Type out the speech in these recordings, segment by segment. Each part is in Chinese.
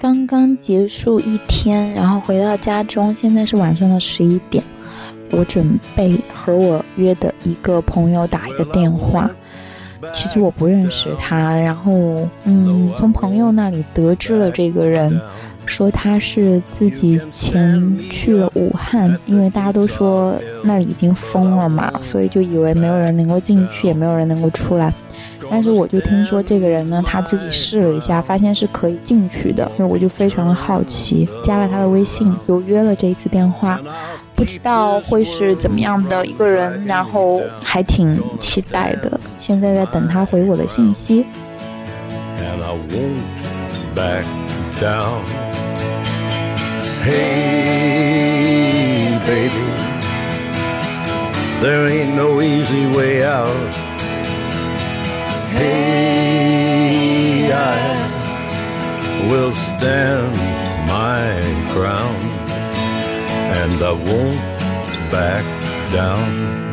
刚刚结束一天，然后回到家中，现在是晚上的十一点，我准备和我约的一个朋友打一个电话。其实我不认识他，然后嗯，从朋友那里得知了这个人，说他是自己前去了武汉，因为大家都说那已经封了嘛，所以就以为没有人能够进去，也没有人能够出来。但是我就听说这个人呢，他自己试了一下，发现是可以进去的，所以我就非常的好奇，加了他的微信，就约了这一次电话，不知道会是怎么样的一个人，然后还挺期待的，现在在等他回我的信息。Hey, baby, there ain't no easy way out. Hey, I will stand my ground and I won't back down.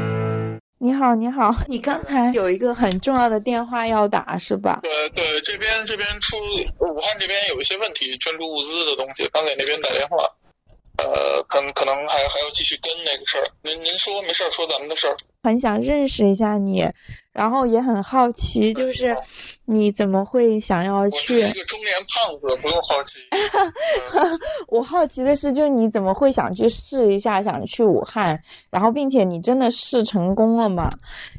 你好，你好，你刚才有一个很重要的电话要打是吧？对对，这边这边出武汉这边有一些问题，捐助物资的东西，刚给那边打电话，呃，可能可能还还要继续跟那个事儿。您您说没事儿，说咱们的事儿。很想认识一下你。然后也很好奇，就是你怎么会想要去？我是一个中年胖子，不用好奇。我好奇的是，就是你怎么会想去试一下，想去武汉？然后，并且你真的试成功了吗？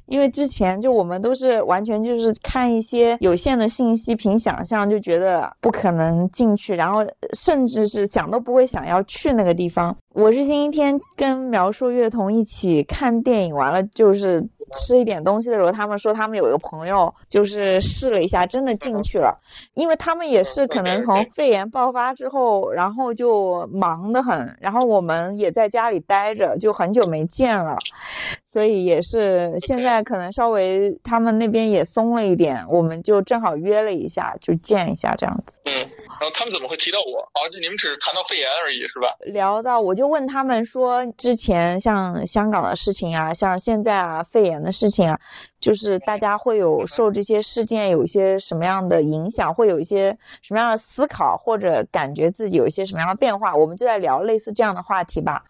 因为之前就我们都是完全就是看一些有限的信息，凭想象就觉得不可能进去，然后甚至是想都不会想要去那个地方。我是星期天跟苗硕乐童一起看电影，完了就是。吃一点东西的时候，他们说他们有一个朋友就是试了一下，真的进去了。因为他们也是可能从肺炎爆发之后，然后就忙得很，然后我们也在家里待着，就很久没见了，所以也是现在可能稍微他们那边也松了一点，我们就正好约了一下，就见一下这样子。呃。他们怎么会提到我？哦，就你们只是谈到肺炎而已，是吧？聊到，我就问他们说，之前像香港的事情啊，像现在啊肺炎的事情啊，就是大家会有受这些事件有一些什么样的影响，会有一些什么样的思考，或者感觉自己有一些什么样的变化？我们就在聊类似这样的话题吧。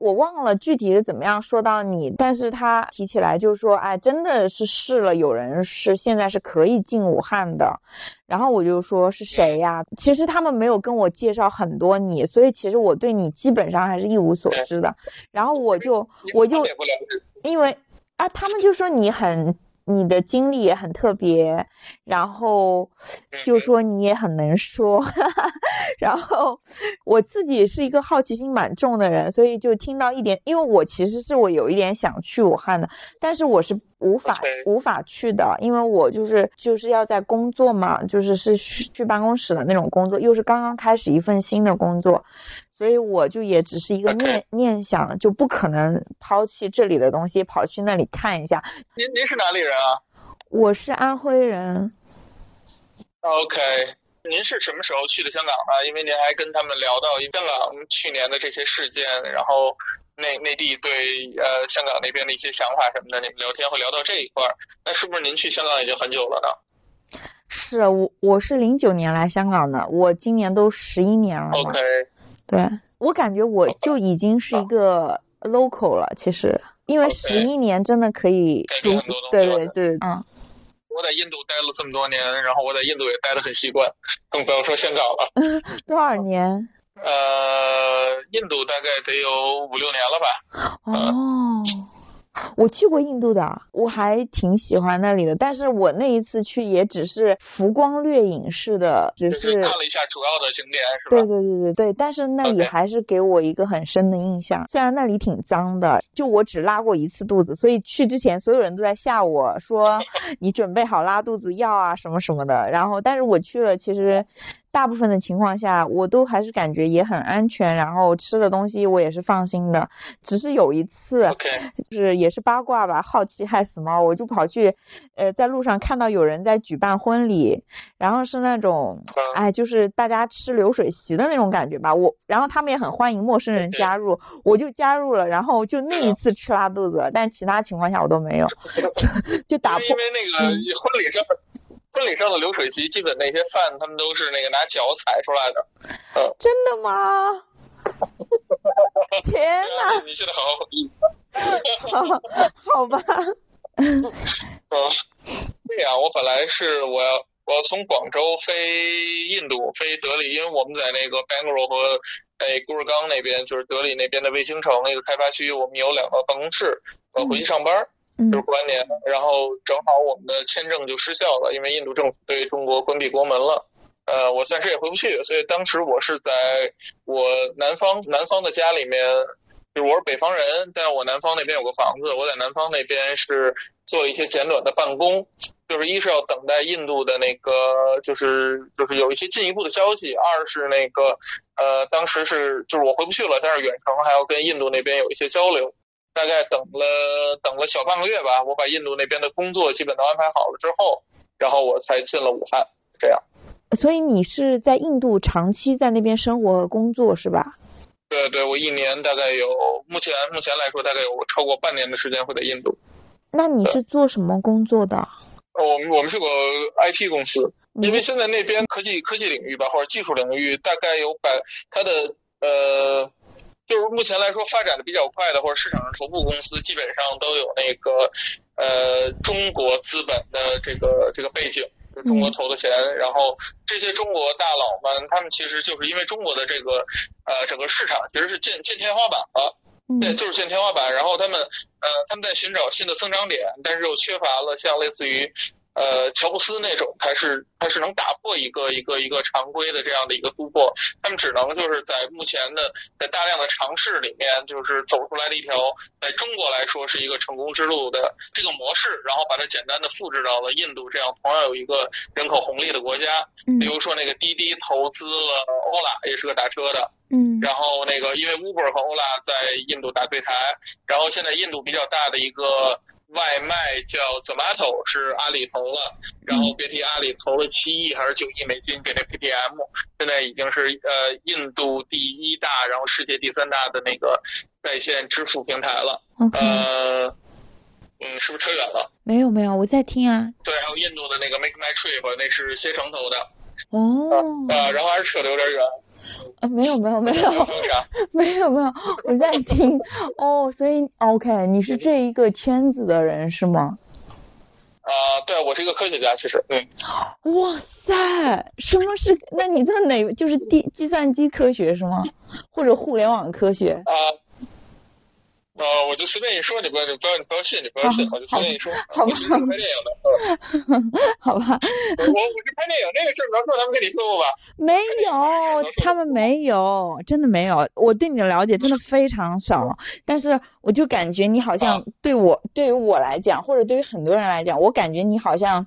我忘了具体是怎么样说到你，但是他提起来就是说，哎，真的是试了，有人是现在是可以进武汉的，然后我就说是谁呀？其实他们没有跟我介绍很多你，所以其实我对你基本上还是一无所知的。然后我就我就因为啊，他们就说你很。你的经历也很特别，然后就说你也很能说，然后我自己是一个好奇心蛮重的人，所以就听到一点，因为我其实是我有一点想去武汉的，但是我是无法无法去的，因为我就是就是要在工作嘛，就是是去办公室的那种工作，又是刚刚开始一份新的工作。所以我就也只是一个念 念想，就不可能抛弃这里的东西，跑去那里看一下。您您是哪里人啊？我是安徽人。OK，您是什么时候去的香港啊？因为您还跟他们聊到香港去年的这些事件，然后内内地对呃香港那边的一些想法什么的，你们聊天会聊到这一块儿。那是不是您去香港已经很久了呢？是我我是零九年来香港的，我今年都十一年了。OK。对我感觉我就已经是一个 local 了，其实因为十一年真的可以，对对对，嗯。我在印度待了这么多年，然后我在印度也待得很习惯，更不要说香港了。多少年？呃，印度大概得有五六年了吧。哦。我去过印度的，我还挺喜欢那里的。但是我那一次去也只是浮光掠影式的，只是看了一下主要的景点，是吧？对对对对对。但是那里还是给我一个很深的印象。虽然那里挺脏的，就我只拉过一次肚子，所以去之前所有人都在吓我说 你准备好拉肚子药啊什么什么的。然后，但是我去了，其实。大部分的情况下，我都还是感觉也很安全，然后吃的东西我也是放心的。只是有一次，就是也是八卦吧，好奇害死猫，我就跑去，呃，在路上看到有人在举办婚礼，然后是那种，哎，就是大家吃流水席的那种感觉吧。我，然后他们也很欢迎陌生人加入，我就加入了，然后就那一次吃拉肚子，但其他情况下我都没有 就打破。因为那个婚礼上。婚礼上的流水席，基本那些饭他们都是那个拿脚踩出来的。嗯，真的吗？天哪！你现在好好回忆。好，好吧。嗯，对呀，我本来是我要我要从广州飞印度，飞德里，因为我们在那个 Bangalore 和哎古尔冈那边，就是德里那边的卫星城那个开发区，我们有两个办公室，我回去上班。嗯就是过完年，然后正好我们的签证就失效了，因为印度政府对中国关闭国门了。呃，我暂时也回不去，所以当时我是在我南方南方的家里面，就是我是北方人，但我南方那边有个房子，我在南方那边是做了一些简短的办公，就是一是要等待印度的那个，就是就是有一些进一步的消息；二是那个呃，当时是就是我回不去了，但是远程还要跟印度那边有一些交流。大概等了等了小半个月吧，我把印度那边的工作基本都安排好了之后，然后我才进了武汉。这样，所以你是在印度长期在那边生活和工作是吧？对对，我一年大概有，目前目前来说大概有超过半年的时间会在印度。那你是做什么工作的？呃我们我们是个 IT 公司，因为现在那边科技科技领域吧，或者技术领域，大概有百它的呃。就是目前来说发展的比较快的，或者市场上头部公司，基本上都有那个呃中国资本的这个这个背景，就中国投的钱。然后这些中国大佬们，他们其实就是因为中国的这个呃整个市场其实是见见天花板了，对，嗯就是见天花板。然后他们呃他们在寻找新的增长点，但是又缺乏了像类似于。呃，乔布斯那种，他是他是能打破一个一个一个常规的这样的一个突破，他们只能就是在目前的在大量的尝试里面，就是走出来的一条在中国来说是一个成功之路的这个模式，然后把它简单的复制到了印度这样同样有一个人口红利的国家。嗯比如说那个滴滴投资了欧拉，也是个打车的，嗯然后那个因为 Uber 和欧拉在印度打对台，然后现在印度比较大的一个。外卖叫 Zomato 是阿里投了，然后别提阿里投了七亿还是九亿美金给那 PTM，现在已经是呃印度第一大，然后世界第三大的那个在线支付平台了。呃，嗯，是不是扯远了？没有没有，我在听啊。对，还有印度的那个 Make My Trip，那是携程投的，哦，啊，然后还是扯得有点远。啊，没有没有没有？没有 没有，我在听。哦，所以 OK，你是这一个圈子的人是吗？啊，对，我是一个科学家，其实，嗯，哇塞，什么是？那你在哪？就是计计算机科学是吗？或者互联网科学？啊。呃，我就随便一说，你不要，你不要，你不要信，你不要信，我就随便一说。好吧我是拍电影的，嗯好吧，我我是拍电影这个事儿，苗硕他们跟你说过吧？没有，他们没有，真的没有。我对你的了解真的非常少，但是我就感觉你好像对我，对于我来讲，或者对于很多人来讲，我感觉你好像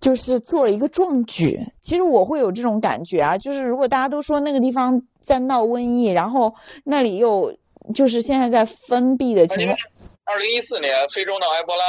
就是做了一个壮举。其实我会有这种感觉啊，就是如果大家都说那个地方在闹瘟疫，然后那里又就是现在在封闭的情况，二零一四年非洲闹埃博拉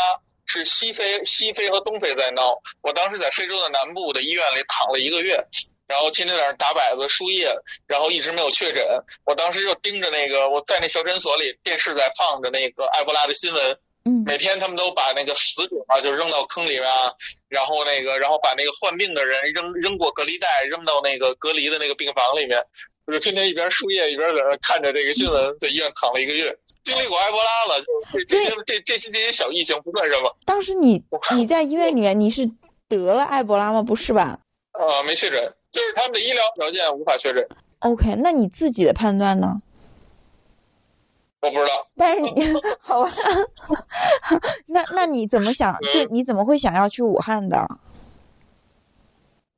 是西非、西非和东非在闹，我当时在非洲的南部的医院里躺了一个月。然后天天在那儿打摆子输液，然后一直没有确诊。我当时就盯着那个我在那小诊所里，电视在放着那个埃博拉的新闻，嗯每天他们都把那个死者啊就扔到坑里面啊，然后那个然后把那个患病的人扔扔过隔离带，扔到那个隔离的那个病房里面，我就天天一边输液一边在那看着这个新闻，在医院躺了一个月。经历过埃博拉了，这这些这这些这些小疫情不算什么，当时你你在医院里面你是得了埃博拉吗？不是吧呃，没确诊，就是他们的医疗条件无法确诊，？OK，那你自己的判断呢？我不知道。但是你 好吧，那那你怎么想？就你怎么会想要去武汉的？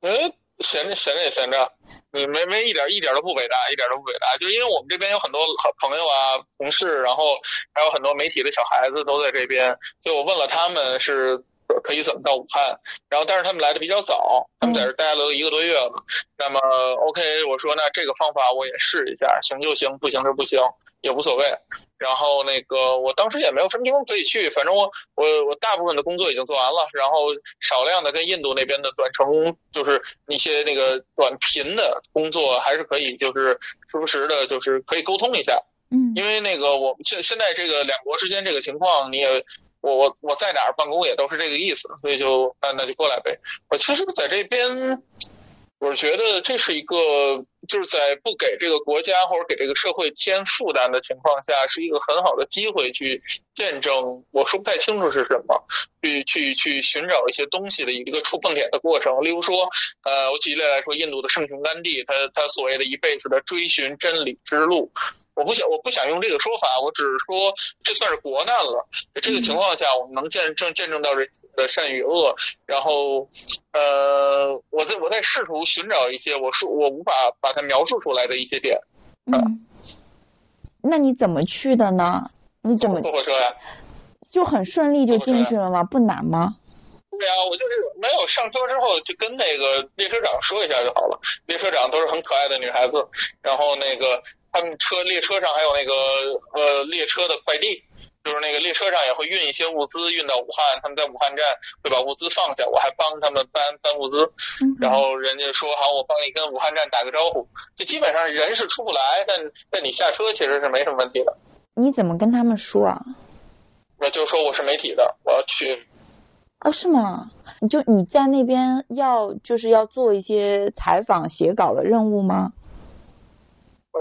嗯，闲着闲着也闲着，你没没一点一点都不伟大，一点都不伟大。就因为我们这边有很多好朋友啊、同事，然后还有很多媒体的小孩子都在这边，所以我问了他们是可以怎么到武汉，然后但是他们来的比较早，他们在这待了一个多月了。那么 OK，我说那这个方法我也试一下，行就行，不行就不行，也无所谓。然后那个我当时也没有什么地方可以去，反正我我我大部分的工作已经做完了，然后少量的跟印度那边的短程，就是一些那个短频的工作还是可以，就是时不时的，就是可以沟通一下。嗯因为那个我们现现在这个两国之间这个情况，你也我我我在哪儿办公也都是这个意思，所以就那那就过来呗。我其实在这边。我觉得这是一个，就是在不给这个国家或者给这个社会添负担的情况下，是一个很好的机会去见证。我说不太清楚是什么，去去去寻找一些东西的一个触碰点的过程。例如说，呃，我举例来说，印度的圣雄甘地，他他所谓的一辈子的追寻真理之路。我不想，我不想用这个说法，我只是说这算是国难了。在这个情况下，我们能见证见证到人的善与恶，然后，呃，我在我在试图寻找一些我说我无法把它描述出来的一些点。嗯，那你怎么去的呢？你怎么坐火车呀？就很顺利就进去了吗？不难吗？对啊，我就是没有上车之后就跟那个列车长说一下就好了。列车长都是很可爱的女孩子，然后那个。他们车列车上还有那个呃列车的快递，就是那个列车上也会运一些物资运到武汉，他们在武汉站会把物资放下，我还帮他们搬搬物资，然后人家说好我帮你跟武汉站打个招呼，就基本上人是出不来，但但你下车其实是没什么问题的。你怎么跟他们说啊？我就说我是媒体的，我要去。哦，是吗？你就你在那边要就是要做一些采访写稿的任务吗？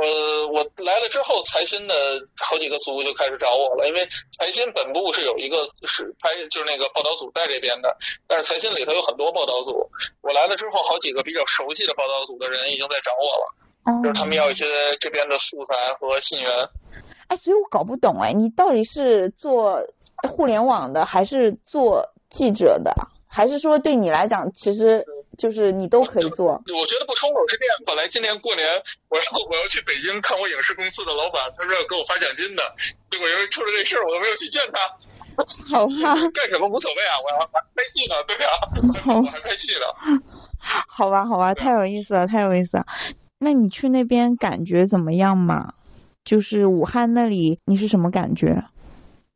呃，我来了之后，财新的好几个组就开始找我了，因为财新本部是有一个是拍，就是那个报道组在这边的，但是财新里头有很多报道组。我来了之后，好几个比较熟悉的报道组的人已经在找我了，就是他们要一些这边的素材和信源。哎，所以我搞不懂哎，你到底是做互联网的，还是做记者的，还是说对你来讲，其实？就是你都可以做，我觉得不冲突是这样。本来今年过年我要我要去北京看我影视公司的老板，他说要给我发奖金的，结果因为出了这事儿，我都没有去见他。好吧，干什么无所谓啊，我要拍戏呢，对呀，我还拍戏呢。好吧，好吧，太有意思了，太有意思了。那你去那边感觉怎么样嘛？就是武汉那里，你是什么感觉？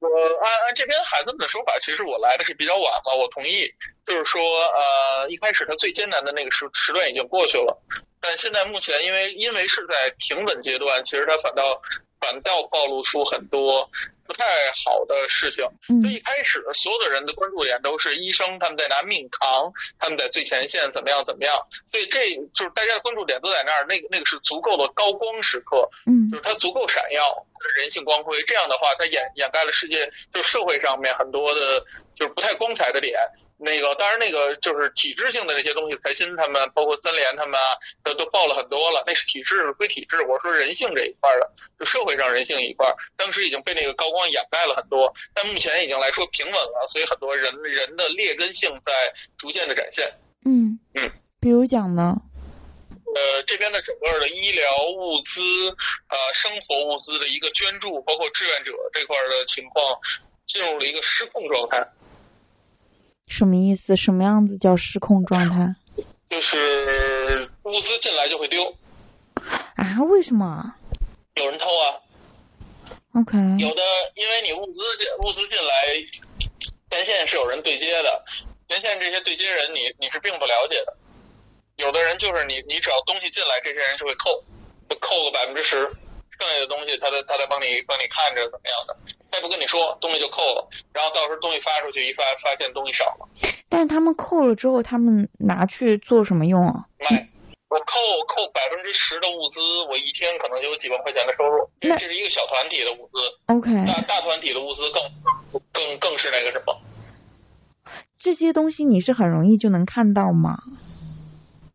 我按按这边孩子们的说法，其实我来的是比较晚嘛。我同意，就是说，呃，一开始他最艰难的那个时时段已经过去了，但现在目前因为因为是在平稳阶段，其实他反倒反倒暴露出很多不太好的事情。所以。一开始所有的人的关注点都是医生，他们在拿命扛，他们在最前线怎么样怎么样，所以这就是大家的关注点都在那儿。那个那个是足够的高光时刻，嗯，就是它足够闪耀。人性光辉，这样的话，它掩掩盖了世界，就社会上面很多的，就是不太光彩的点。那个，当然，那个就是体制性的那些东西，财新他们，包括三联他们，都都报了很多了。那是体制归体制，我说人性这一块的，就社会上人性一块，当时已经被那个高光掩盖了很多，但目前已经来说平稳了，所以很多人人的劣根性在逐渐的展现。嗯嗯，比如讲呢？呃，这边的整个的医疗物资，呃，生活物资的一个捐助，包括志愿者这块的情况，进入了一个失控状态。什么意思？什么样子叫失控状态？就是物资进来就会丢。啊？为什么？有人偷啊。OK。有的，因为你物资物资进来，前线是有人对接的，前线这些对接人，你你是并不了解的。有的人就是你，你只要东西进来，这些人就会扣，扣个百分之十，剩下的东西他在他在帮你帮你看着怎么样的，他也不跟你说，东西就扣了，然后到时候东西发出去一发发现东西少了。但是他们扣了之后，他们拿去做什么用啊？卖。我扣扣百分之十的物资，我一天可能就有几万块钱的收入。这是一个小团体的物资。OK。大大团体的物资更更更是那个什么？这些东西你是很容易就能看到吗？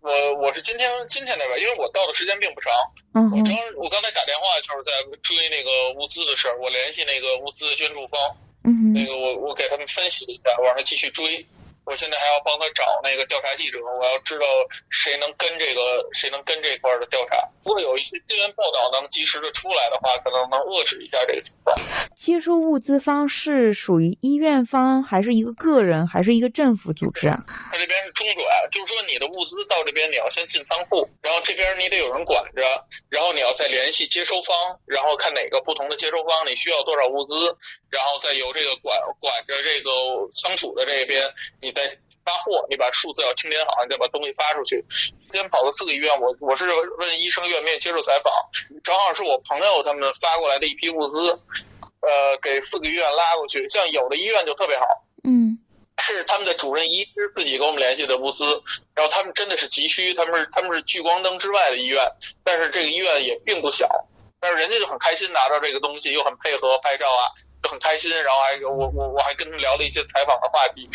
我我是今天今天那边，因为我到的时间并不长。嗯。我刚我刚才打电话就是在追那个物资的事儿，我联系那个物资捐助方。嗯。那个我我给他们分析了一下，我让他继续追。我现在还要帮他找那个调查记者，我要知道谁能跟这个谁能跟这块的调查。如果有一些新闻报道能及时的出来的话，可能能遏制一下这个情况。接收物资方是属于医院方，还是一个个人，还是一个政府组织啊？他这边是中转，就是说你的物资到这边，你要先进仓库，然后这边你得有人管着，然后你要再联系接收方，然后看哪个不同的接收方你需要多少物资，然后再由这个管管着这个仓储的这边你。再发货，你把数字要清点好，你再把东西发出去。今天跑了四个医院，我我是问医生愿不愿意接受采访，正好是我朋友他们发过来的一批物资。呃给四个医院拉过去，像有的医院就特别好，嗯是他们的主任医师自己跟我们联系的物资，然后他们真的是急需，他们是他们是聚光灯之外的医院，但是这个医院也并不小，但是人家就很开心拿到这个东西，又很配合拍照啊，就很开心，然后还我我我还跟他们聊了一些采访的话题，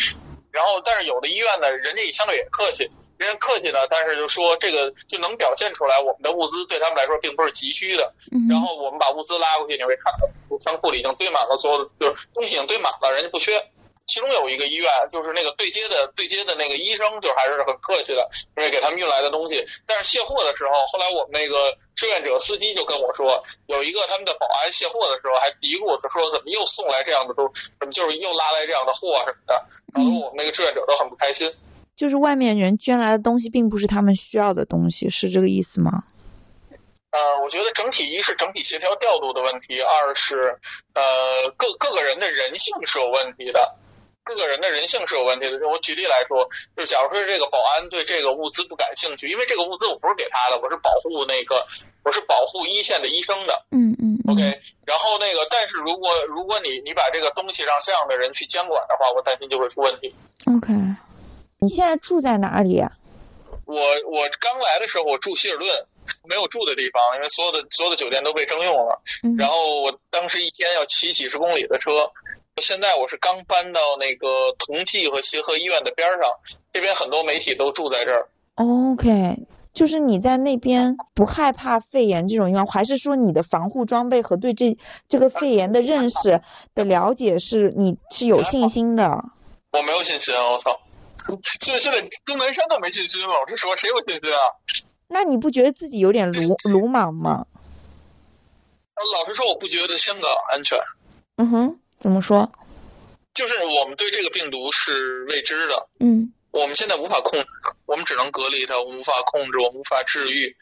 然后但是有的医院呢，人家也相对也客气。人家客气呢，但是就说这个就能表现出来，我们的物资对他们来说并不是急需的。嗯，然后我们把物资拉过去，你会看到仓库里已经堆满了所有的，就是东西已经堆满了，人家不缺。其中有一个医院，就是那个对接的对接的那个医生，就还是很客气的，因为给他们运来的东西。但是卸货的时候，后来我们那个志愿者司机就跟我说，有一个他们的保安卸货的时候还嘀咕，他说怎么又送来这样的东，怎么就是又拉来这样的货什么的，搞得我们那个志愿者都很不开心。就是外面人捐来的东西并不是他们需要的东西，是这个意思吗？呃，我觉得整体一是整体协调调度的问题，二是呃各各个人的人性是有问题的，各个人的人性是有问题的。就我举例来说，就假如说这个保安对这个物资不感兴趣，因为这个物资我不是给他的，我是保护那个我是保护一线的医生的。嗯嗯嗯 OK，然后那个，但是如果如果你你把这个东西让这样的人去监管的话，我担心就会出问题。OK，你现在住在哪里啊？我我刚来的时候，我住希尔顿，没有住的地方，因为所有的所有的酒店都被征用了。嗯然后我当时一天要骑几十公里的车，现在我是刚搬到那个同济和协和医院的边儿上，这边很多媒体都住在这儿。OK，就是你在那边不害怕肺炎这种情况，还是说你的防护装备和对这这个肺炎的认识的了解是你是有信心的？我没有信心，我操！现在现在钟南山都没信心了，老实说，谁有信心啊？那你不觉得自己有点鲁鲁莽吗？老实说，我不觉得香港安全。嗯哼，怎么说？就是我们对这个病毒是未知的，嗯我们现在无法控制，我们只能隔离它，我们无法控制，我们无法治愈，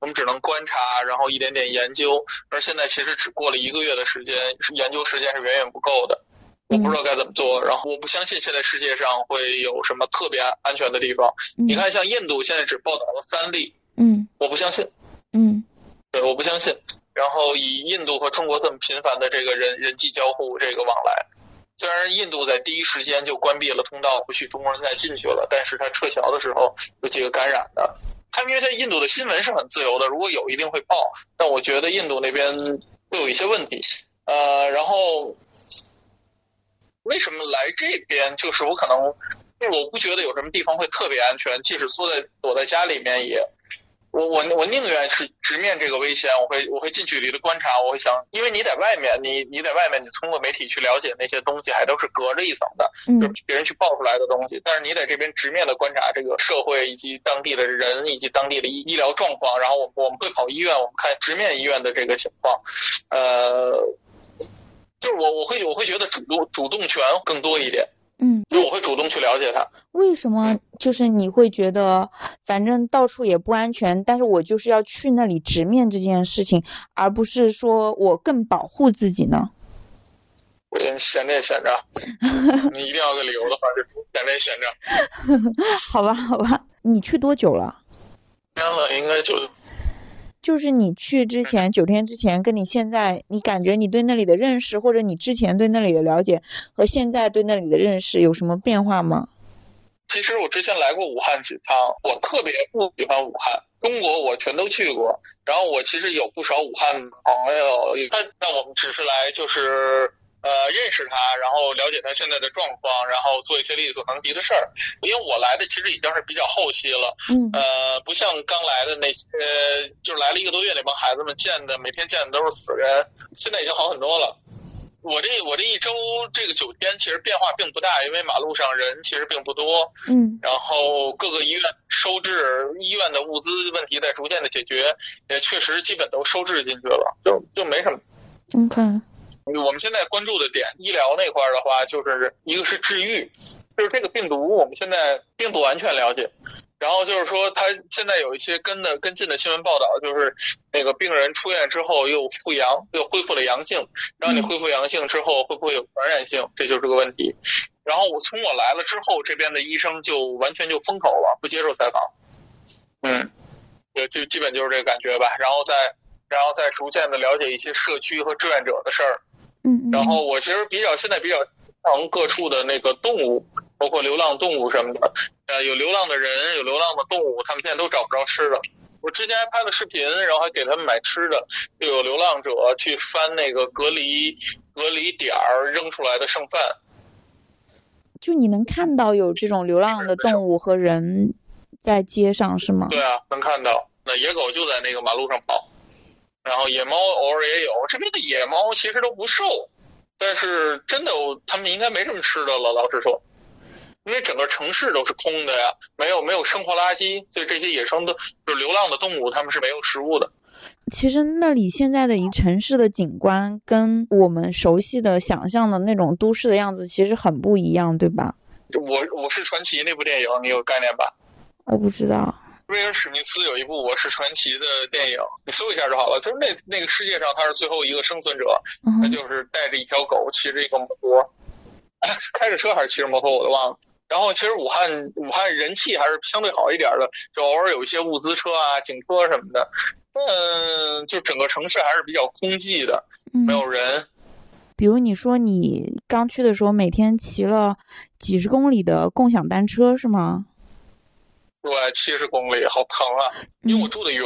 我们只能观察，然后一点点研究。而现在其实只过了一个月的时间，研究时间是远远不够的。我不知道该怎么做，然后我不相信现在世界上会有什么特别安全的地方。嗯你看，像印度现在只报道了三例，嗯我不相信，嗯对，我不相信。然后以印度和中国这么频繁的这个人人际交互这个往来，虽然印度在第一时间就关闭了通道，不许中国人再进去了，但是他撤侨的时候有几个感染的。他们因为在印度的新闻是很自由的，如果有一定会报，但我觉得印度那边会有一些问题。呃，然后为什么来这边？就是我可能就是我不觉得有什么地方会特别安全，即使缩在躲在家里面也。我我我宁愿是直面这个危险，我会我会近距离的观察，我会想，因为你在外面，你你在外面，你通过媒体去了解那些东西，还都是隔着一层的，就是嗯别人去爆出来的东西。但是你在这边直面的观察这个社会以及当地的人以及当地的医医疗状况，然后我我们会跑医院，我们看直面医院的这个情况，呃，就是我我会我会觉得主动主动权更多一点，嗯，就我会主动去了解他。为什么就是你会觉得反正到处也不安全，但是我就是要去那里直面这件事情，而不是说我更保护自己呢？我先闲着也闲着，你一定要个理由的话，就闲着也闲着。好吧，好吧，你去多久了？天了，应该就就是你去之前九天之前，跟你现在你感觉你对那里的认识，或者你之前对那里的了解和现在对那里的认识有什么变化吗？其实我之前来过武汉几趟，我特别不喜欢武汉。中国我全都去过，然后我其实有不少武汉朋友，但那我们只是来就是呃认识他，然后了解他现在的状况，然后做一些力所能及的事儿。因为我来的其实已经是比较后期了，嗯呃，不像刚来的那些，就是来了一个多月那帮孩子们见的，每天见的都是死人，现在已经好很多了。我这我这一周这个九天其实变化并不大，因为马路上人其实并不多，嗯然后各个医院收治医院的物资问题在逐渐的解决，也确实基本都收治进去了，就就没什么。，OK，我们现在关注的点，医疗那块儿的话，就是一个是治愈，就是这个病毒我们现在并不完全了解。然后就是说，他现在有一些跟的跟进的新闻报道，就是那个病人出院之后又复阳，又恢复了阳性。然后你恢复阳性之后，会不会有传染性？这就是个问题。然后我从我来了之后，这边的医生就完全就封口了，不接受采访。嗯，就就基本就是这个感觉吧。然后再然后再逐渐的了解一些社区和志愿者的事儿。嗯嗯。然后我其实比较现在比较常各处的那个动物，包括流浪动物什么的，呃，有流浪的人，有流浪的动物，他们现在都找不着吃的。我之前还拍了视频，然后还给他们买吃的，就有流浪者去翻那个隔离隔离点儿扔出来的剩饭。就你能看到有这种流浪的动物和人在街上是吗？对啊，能看到。那野狗就在那个马路上跑，然后野猫偶尔也有。这边的野猫其实都不瘦，但是真的，他们应该没什么吃的了。老实说。因为整个城市都是空的呀，没有没有生活垃圾，所以这些野生的就流浪的动物，它们是没有食物的。其实那里现在的一城市的景观，跟我们熟悉的、想象的那种都市的样子，其实很不一样，对吧？我我是传奇那部电影，你有概念吧？我不知道。威尔史密斯有一部《我是传奇》的电影，你搜一下就好了。就是那那个世界上他是最后一个生存者，他就是带着一条狗，骑着一个摩托，开着车还是骑着摩托，我都忘了。然后其实武汉武汉人气还是相对好一点的，就偶尔有一些物资车啊、警车什么的。嗯，就整个城市还是比较空寂的，没有人。比如你说你刚去的时候，每天骑了几十公里的共享单车是吗？对，七十公里，好疼啊！因为我住的远。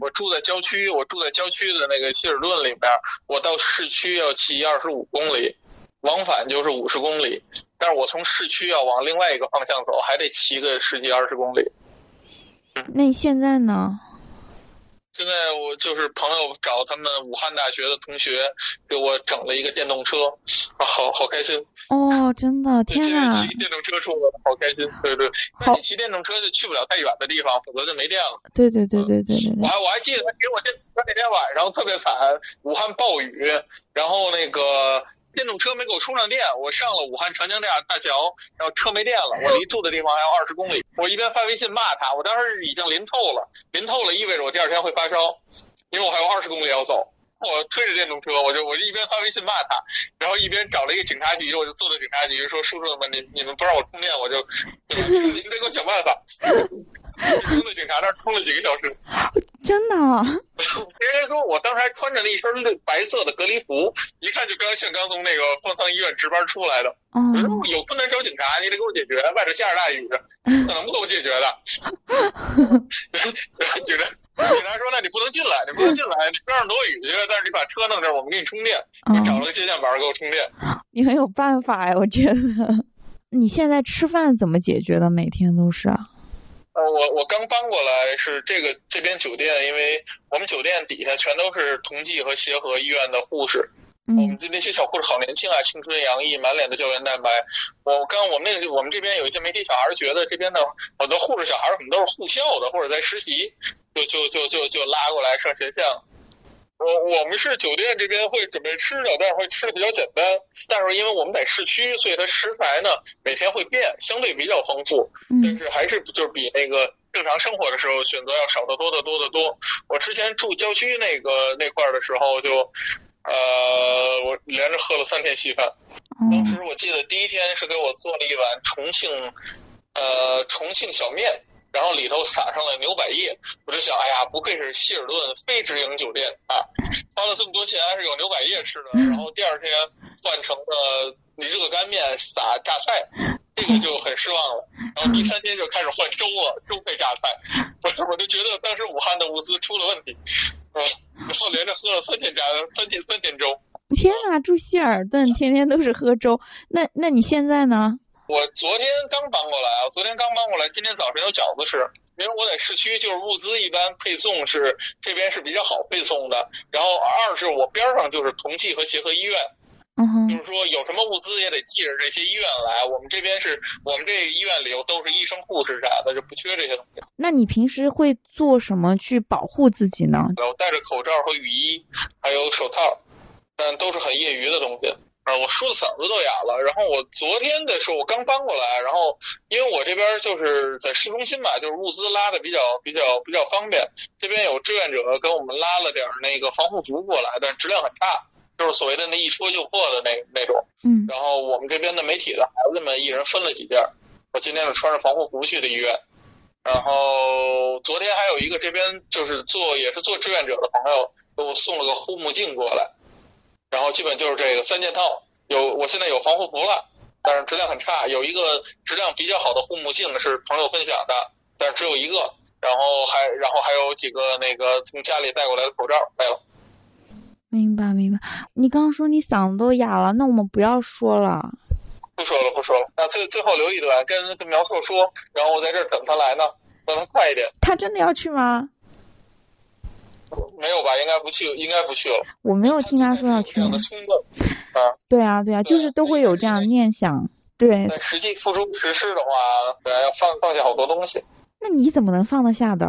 我住在郊区，我住在郊区的那个希尔顿里边，我到市区要骑二十五公里，往返就是五十公里。但是我从市区要往另外一个方向走，还得骑个十几二十公里。那你现在呢？现在我就是朋友找他们武汉大学的同学给我整了一个电动车，啊，好好开心。哦，真的，天呐！骑电动车出门，好开心。对对，那你骑电动车就去不了太远的地方，否则就没电了。对对对对对对。我还我还记得他给我电动车那天晚上特别惨，武汉暴雨，然后那个。电动车没给我充上电，我上了武汉长江大大桥，然后车没电了，我离住的地方还有二十公里。我一边发微信骂他，我当时已经淋透了，淋透了意味着我第二天会发烧，因为我还有二十公里要走。我推着电动车，我就我就一边发微信骂他，然后一边找了一个警察局，我就坐在警察局说：“叔叔们，你你们不让我充电，我就你们得给我想办法。” 冲在警察那儿冲了几个小时，真的。别人说我当时还穿着那一身绿白色的隔离服，一看就刚像刚从那个方舱医院值班出来的。我说有困难找警察，你得给我解决。外头下着大雨，可能不给我解决的。警察警察说：“那你不能进来，你不能进来，你边上躲雨去。但是你把车弄这儿，我们给你充电。你找了个接线板给我充电。你很有办法呀，我觉得。你现在吃饭怎么解决的？每天都是啊。”呃，我我刚搬过来，是这个这边酒店，因为我们酒店底下全都是同济和协和医院的护士，我们这那些小护士好年轻啊，青春洋溢，满脸的胶原蛋白。我刚我们那个我们这边有一些媒体小孩觉得这边的好多护士小孩可能都是护校的或者在实习，就就就就就拉过来上学校。我我们是酒店这边会准备吃的，但是会吃的比较简单。但是因为我们在市区，所以它食材呢每天会变，相对比较丰富。但是还是就是比那个正常生活的时候选择要少得多得多得多。我之前住郊区那个那块儿的时候，就呃我连着喝了三天稀饭。当时我记得第一天是给我做了一碗重庆呃重庆小面。然后里头撒上了牛百叶，我就想，哎呀，不愧是希尔顿非直营酒店啊，花了这么多钱还是有牛百叶吃的。然后第二天换成了热干面撒榨菜，这个就很失望了。然后第三天就开始换粥了，粥配榨菜，我我就觉得当时武汉的物资出了问题，嗯，然后连着喝了三天榨三天三天粥。天啊，住希尔顿天天都是喝粥，那那你现在呢？我昨天刚搬过来啊，昨天刚搬过来，今天早晨有饺子吃。因为我在市区，就是物资一般配送是这边是比较好配送的。然后二是我边上就是同济和协和医院，嗯就是说有什么物资也得记着这些医院来。我们这边是我们这医院里头都是医生护士啥的，就不缺这些东西。那你平时会做什么去保护自己呢？我戴着口罩和雨衣，还有手套，但都是很业余的东西。啊，我说的嗓子都哑了。然后我昨天的时候，我刚搬过来，然后因为我这边就是在市中心嘛，就是物资拉的比较比较比较方便。这边有志愿者给我们拉了点那个防护服过来，但质量很差，就是所谓的那一戳就破的那那种。嗯。然后我们这边的媒体的孩子们一人分了几件。我今天是穿着防护服去的医院。然后昨天还有一个这边就是做也是做志愿者的朋友给我送了个护目镜过来。然后基本就是这个三件套。有我现在有防护服了，但是质量很差。有一个质量比较好的护目镜是朋友分享的，但是只有一个。然后还然后还有几个那个从家里带过来的口罩没了。明白明白。你刚刚说你嗓子都哑了，那我们不要说了。不说了不说了。那最最后留一段跟跟苗硕说，然后我在这儿等他来呢，让他快一点。他真的要去吗？没有吧，应该不去，应该不去了。我没有听他说要去。啊，对啊，对啊，就是都会有这样念想，对。实际付出实施的话，对，要放放下好多东西。那你怎么能放得下的？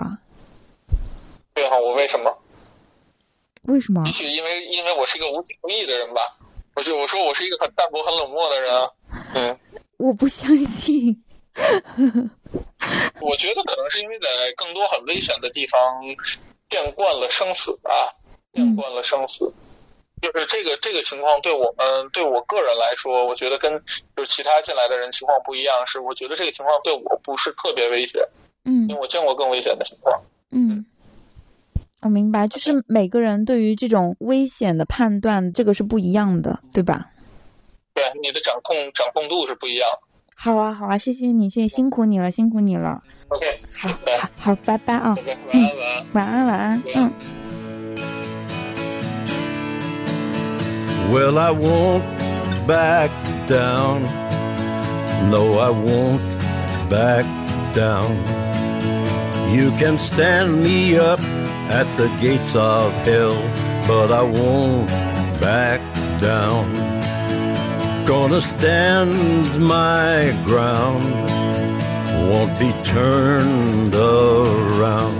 对啊，我为什么？为什么？因为因为我是一个无情无义的人吧。我就我说我是一个很淡泊、很冷漠的人啊。嗯。我不相信。我觉得可能是因为在更多很危险的地方。见惯了生死啊，见惯了生死，就是这个这个情况，对我们对我个人来说，我觉得跟就是其他进来的人情况不一样，是我觉得这个情况对我不是特别危险，嗯，因为我见过更危险的情况，嗯，我明白，就是每个人对于这种危险的判断，这个是不一样的，对吧？对，你的掌控掌控度是不一样。好啊，好啊，谢谢你，谢谢辛苦你了，辛苦你了。OK，好，好，好，拜拜啊。嗯，晚安，晚安，嗯。Well, I won't back down. No, I won't back down. You can stand me up at the gates of hell, but I won't back down. Gonna stand my ground, won't be turned around.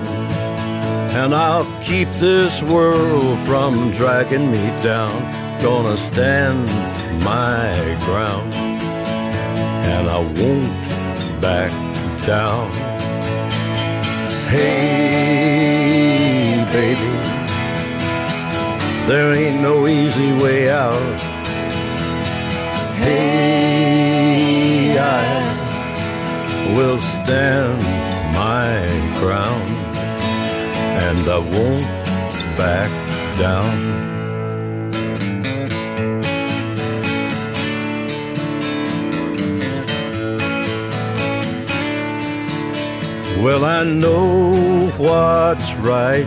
And I'll keep this world from dragging me down. Gonna stand my ground, and I won't back down. Hey, baby, there ain't no easy way out Hey, I will stand my ground and I won't back down. Well, I know what's right.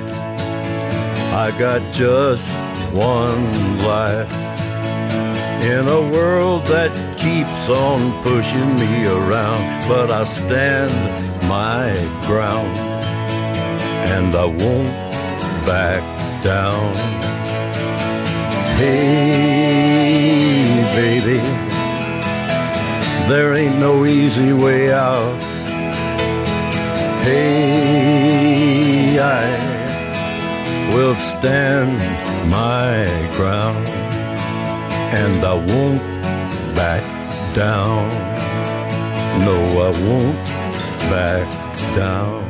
I got just one life in a world that keeps on pushing me around, but I stand my ground and I won't back down. Hey, baby, there ain't no easy way out. Hey, I will stand my ground and I won't back down. No, I won't back down.